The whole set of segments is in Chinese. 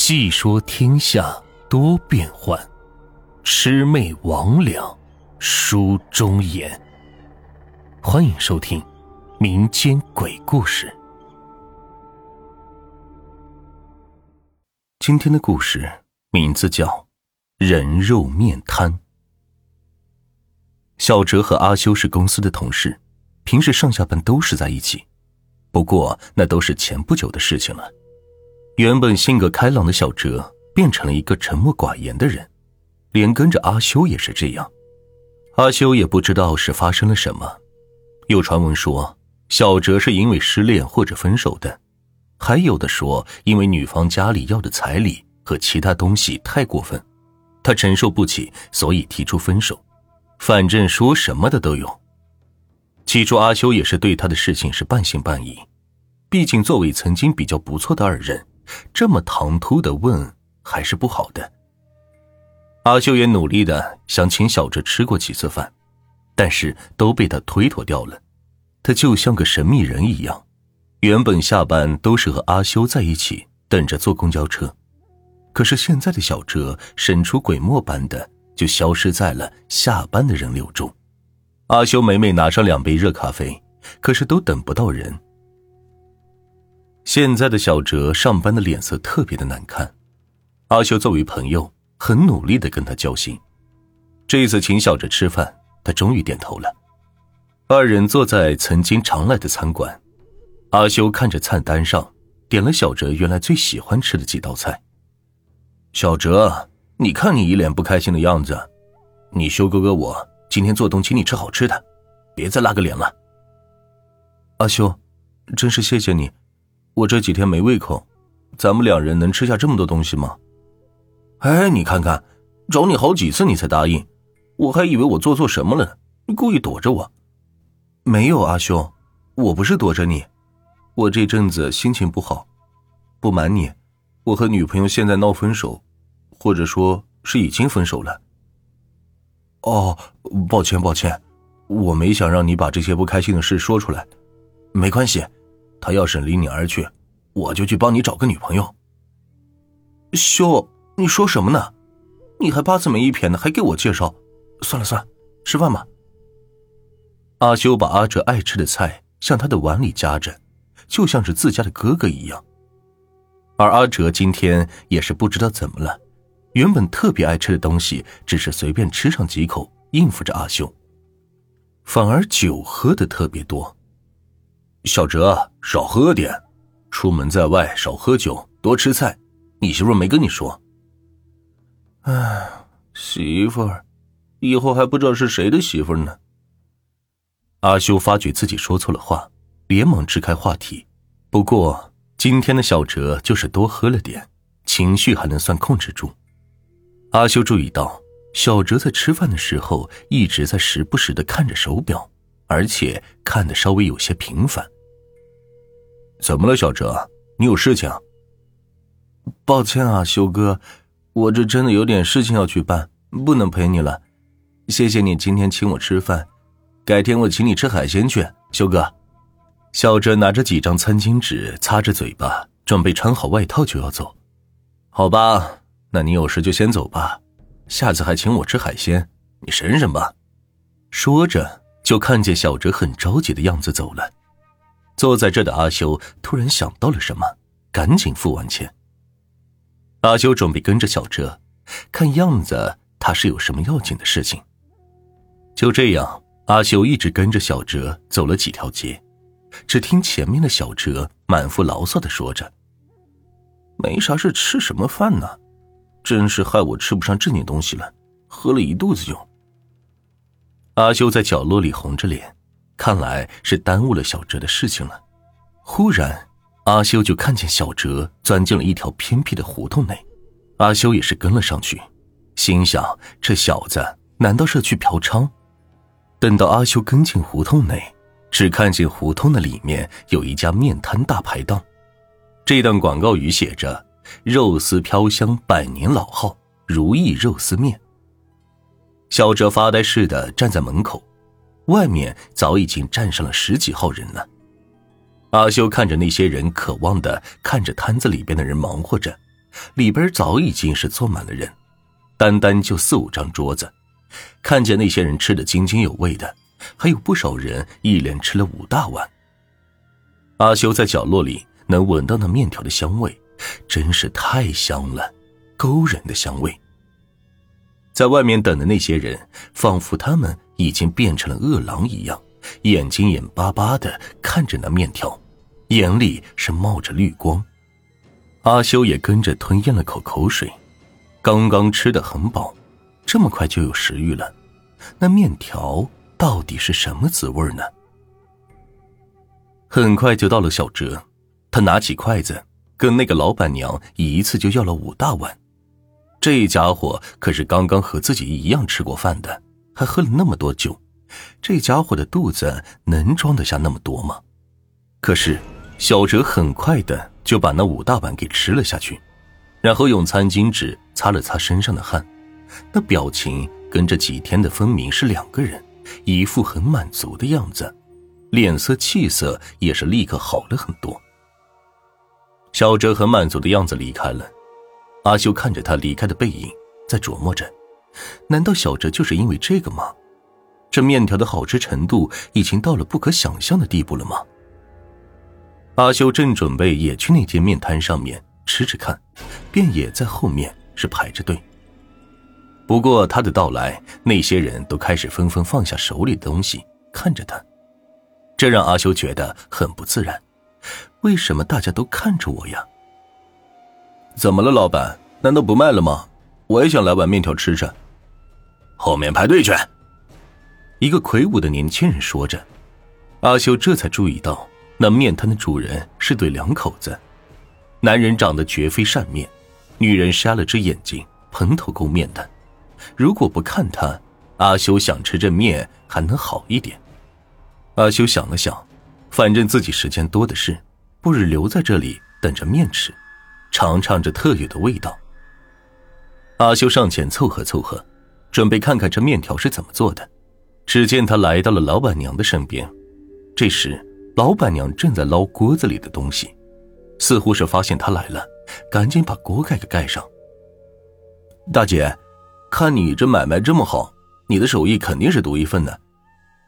细说天下多变幻，魑魅魍魉书中言。欢迎收听民间鬼故事。今天的故事名字叫《人肉面瘫》。小哲和阿修是公司的同事，平时上下班都是在一起。不过那都是前不久的事情了。原本性格开朗的小哲变成了一个沉默寡言的人，连跟着阿修也是这样。阿修也不知道是发生了什么，有传闻说小哲是因为失恋或者分手的，还有的说因为女方家里要的彩礼和其他东西太过分，他承受不起，所以提出分手。反正说什么的都有。起初阿修也是对他的事情是半信半疑，毕竟作为曾经比较不错的二人。这么唐突的问还是不好的。阿修也努力的想请小哲吃过几次饭，但是都被他推脱掉了。他就像个神秘人一样，原本下班都是和阿修在一起等着坐公交车，可是现在的小哲神出鬼没般的就消失在了下班的人流中。阿修每每拿上两杯热咖啡，可是都等不到人。现在的小哲上班的脸色特别的难看，阿修作为朋友，很努力的跟他交心。这一次请小哲吃饭，他终于点头了。二人坐在曾经常来的餐馆，阿修看着菜单上，点了小哲原来最喜欢吃的几道菜。小哲，你看你一脸不开心的样子，你修哥哥我今天做东请你吃好吃的，别再拉个脸了。阿修，真是谢谢你。我这几天没胃口，咱们两人能吃下这么多东西吗？哎，你看看，找你好几次你才答应，我还以为我做错什么了，你故意躲着我。没有阿兄，我不是躲着你，我这阵子心情不好。不瞒你，我和女朋友现在闹分手，或者说是已经分手了。哦，抱歉抱歉，我没想让你把这些不开心的事说出来，没关系。他要是离你而去，我就去帮你找个女朋友。修，你说什么呢？你还八字没一撇呢，还给我介绍？算了算了，吃饭吧。阿修把阿哲爱吃的菜向他的碗里夹着，就像是自家的哥哥一样。而阿哲今天也是不知道怎么了，原本特别爱吃的东西，只是随便吃上几口应付着阿修，反而酒喝的特别多。小哲，少喝点，出门在外少喝酒，多吃菜。你媳妇没跟你说？哎，媳妇儿，以后还不知道是谁的媳妇呢。阿修发觉自己说错了话，连忙支开话题。不过今天的小哲就是多喝了点，情绪还能算控制住。阿修注意到，小哲在吃饭的时候一直在时不时的看着手表，而且看的稍微有些频繁。怎么了，小哲？你有事情？抱歉啊，修哥，我这真的有点事情要去办，不能陪你了。谢谢你今天请我吃饭，改天我请你吃海鲜去，修哥。小哲拿着几张餐巾纸擦着嘴巴，准备穿好外套就要走。好吧，那你有事就先走吧，下次还请我吃海鲜，你省省吧。说着，就看见小哲很着急的样子走了。坐在这的阿修突然想到了什么，赶紧付完钱。阿修准备跟着小哲，看样子他是有什么要紧的事情。就这样，阿修一直跟着小哲走了几条街，只听前面的小哲满腹牢骚的说着：“没啥事，吃什么饭呢？真是害我吃不上正经东西了，喝了一肚子酒。”阿修在角落里红着脸。看来是耽误了小哲的事情了。忽然，阿修就看见小哲钻进了一条偏僻的胡同内，阿修也是跟了上去，心想：这小子难道是去嫖娼？等到阿修跟进胡同内，只看见胡同的里面有一家面摊大排档，这段广告语写着：“肉丝飘香，百年老号，如意肉丝面。”小哲发呆似的站在门口。外面早已经站上了十几号人了。阿修看着那些人，渴望的看着摊子里边的人忙活着，里边早已经是坐满了人，单单就四五张桌子，看见那些人吃的津津有味的，还有不少人一连吃了五大碗。阿修在角落里能闻到那面条的香味，真是太香了，勾人的香味。在外面等的那些人，仿佛他们已经变成了饿狼一样，眼睛眼巴巴的看着那面条，眼里是冒着绿光。阿修也跟着吞咽了口口水，刚刚吃的很饱，这么快就有食欲了。那面条到底是什么滋味呢？很快就到了小哲，他拿起筷子，跟那个老板娘一次就要了五大碗。这家伙可是刚刚和自己一样吃过饭的，还喝了那么多酒，这家伙的肚子能装得下那么多吗？可是小哲很快的就把那五大碗给吃了下去，然后用餐巾纸擦了擦身上的汗，那表情跟这几天的分明是两个人，一副很满足的样子，脸色气色也是立刻好了很多。小哲很满足的样子离开了。阿修看着他离开的背影，在琢磨着：难道小哲就是因为这个吗？这面条的好吃程度已经到了不可想象的地步了吗？阿修正准备也去那间面摊上面吃吃看，便也在后面是排着队。不过他的到来，那些人都开始纷纷放下手里的东西，看着他，这让阿修觉得很不自然。为什么大家都看着我呀？怎么了，老板？难道不卖了吗？我也想来碗面条吃吃。后面排队去。一个魁梧的年轻人说着，阿修这才注意到，那面摊的主人是对两口子。男人长得绝非善面，女人瞎了只眼睛，蓬头垢面的。如果不看他，阿修想吃这面还能好一点。阿修想了想，反正自己时间多的是，不如留在这里等着面吃。尝尝这特有的味道。阿修上前凑合凑合，准备看看这面条是怎么做的。只见他来到了老板娘的身边，这时老板娘正在捞锅子里的东西，似乎是发现他来了，赶紧把锅盖给盖上。大姐，看你这买卖这么好，你的手艺肯定是独一份的。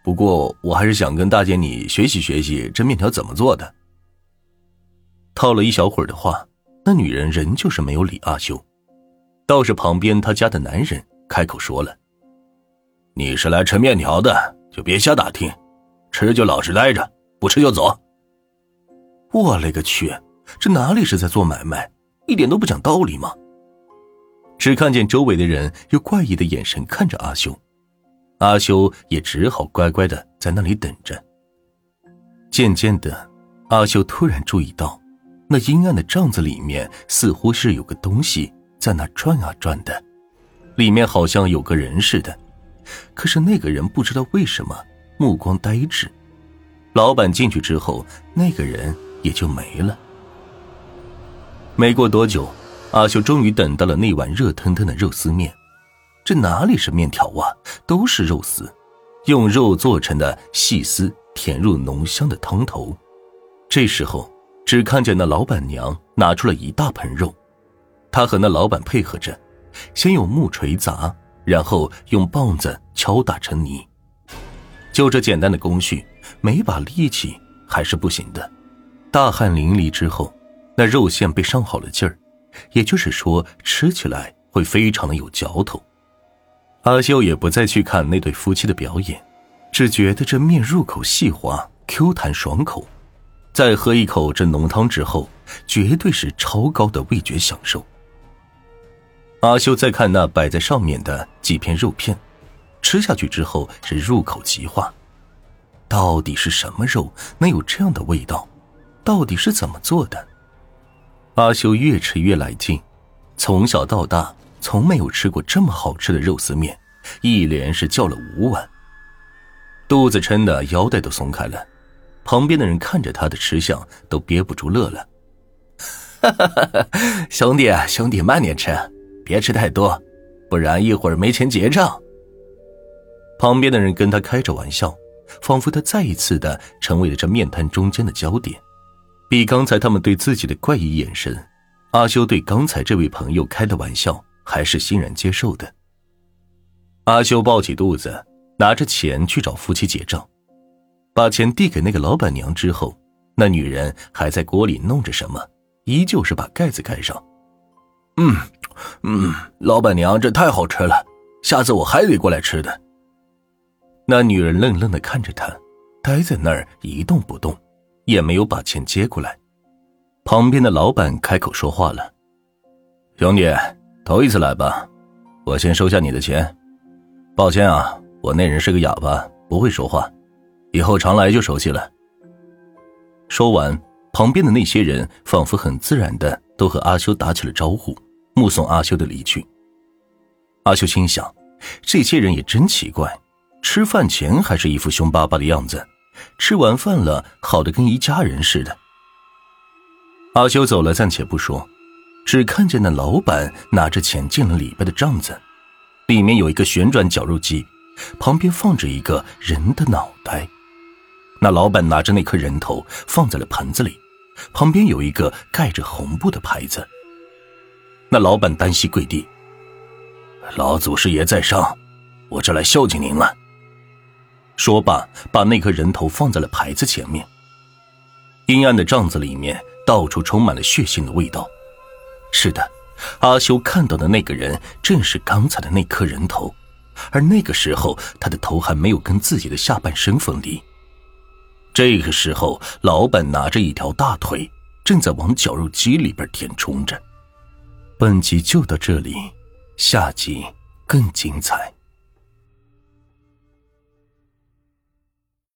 不过我还是想跟大姐你学习学习这面条怎么做的。套了一小会儿的话。那女人仍旧是没有理阿修，倒是旁边他家的男人开口说了：“你是来吃面条的，就别瞎打听，吃就老实待着，不吃就走。”我勒个去，这哪里是在做买卖，一点都不讲道理吗？只看见周围的人用怪异的眼神看着阿修，阿修也只好乖乖的在那里等着。渐渐的，阿修突然注意到。那阴暗的帐子里面似乎是有个东西在那转啊转的，里面好像有个人似的，可是那个人不知道为什么目光呆滞。老板进去之后，那个人也就没了。没过多久，阿秀终于等到了那碗热腾腾的肉丝面，这哪里是面条啊，都是肉丝，用肉做成的细丝填入浓香的汤头。这时候。只看见那老板娘拿出了一大盆肉，她和那老板配合着，先用木锤砸，然后用棒子敲打成泥。就这简单的工序，没把力气还是不行的。大汗淋漓之后，那肉馅被上好了劲儿，也就是说吃起来会非常的有嚼头。阿秀也不再去看那对夫妻的表演，只觉得这面入口细滑、Q 弹爽口。再喝一口这浓汤之后，绝对是超高的味觉享受。阿修再看那摆在上面的几片肉片，吃下去之后是入口即化。到底是什么肉能有这样的味道？到底是怎么做的？阿修越吃越来劲，从小到大从没有吃过这么好吃的肉丝面，一连是叫了五碗，肚子撑的腰带都松开了。旁边的人看着他的吃相，都憋不住乐了。哈哈！兄弟，兄弟，慢点吃，别吃太多，不然一会儿没钱结账。旁边的人跟他开着玩笑，仿佛他再一次的成为了这面摊中间的焦点，比刚才他们对自己的怪异眼神阿修对刚才这位朋友开的玩笑还是欣然接受的。阿修抱起肚子，拿着钱去找夫妻结账，把钱递给那个老板娘之后，那女人还在锅里弄着什么，依旧是把盖子盖上。嗯，嗯，老板娘，这太好吃了，下次我还得过来吃的。那女人愣愣的看着他，呆在那儿一动不动，也没有把钱接过来。旁边的老板开口说话了：“兄弟，头一次来吧，我先收下你的钱。抱歉啊，我那人是个哑巴，不会说话，以后常来就熟悉了。”说完，旁边的那些人仿佛很自然的都和阿修打起了招呼。目送阿修的离去，阿修心想：这些人也真奇怪，吃饭前还是一副凶巴巴的样子，吃完饭了，好的跟一家人似的。阿修走了，暂且不说，只看见那老板拿着钱进了里边的帐子，里面有一个旋转绞肉机，旁边放着一个人的脑袋。那老板拿着那颗人头放在了盆子里，旁边有一个盖着红布的牌子。那老板单膝跪地，老祖师爷在上，我这来孝敬您了。说罢，把那颗人头放在了牌子前面。阴暗的帐子里面，到处充满了血腥的味道。是的，阿修看到的那个人，正是刚才的那颗人头，而那个时候，他的头还没有跟自己的下半身分离。这个时候，老板拿着一条大腿，正在往绞肉机里边填充着。本集就到这里，下集更精彩。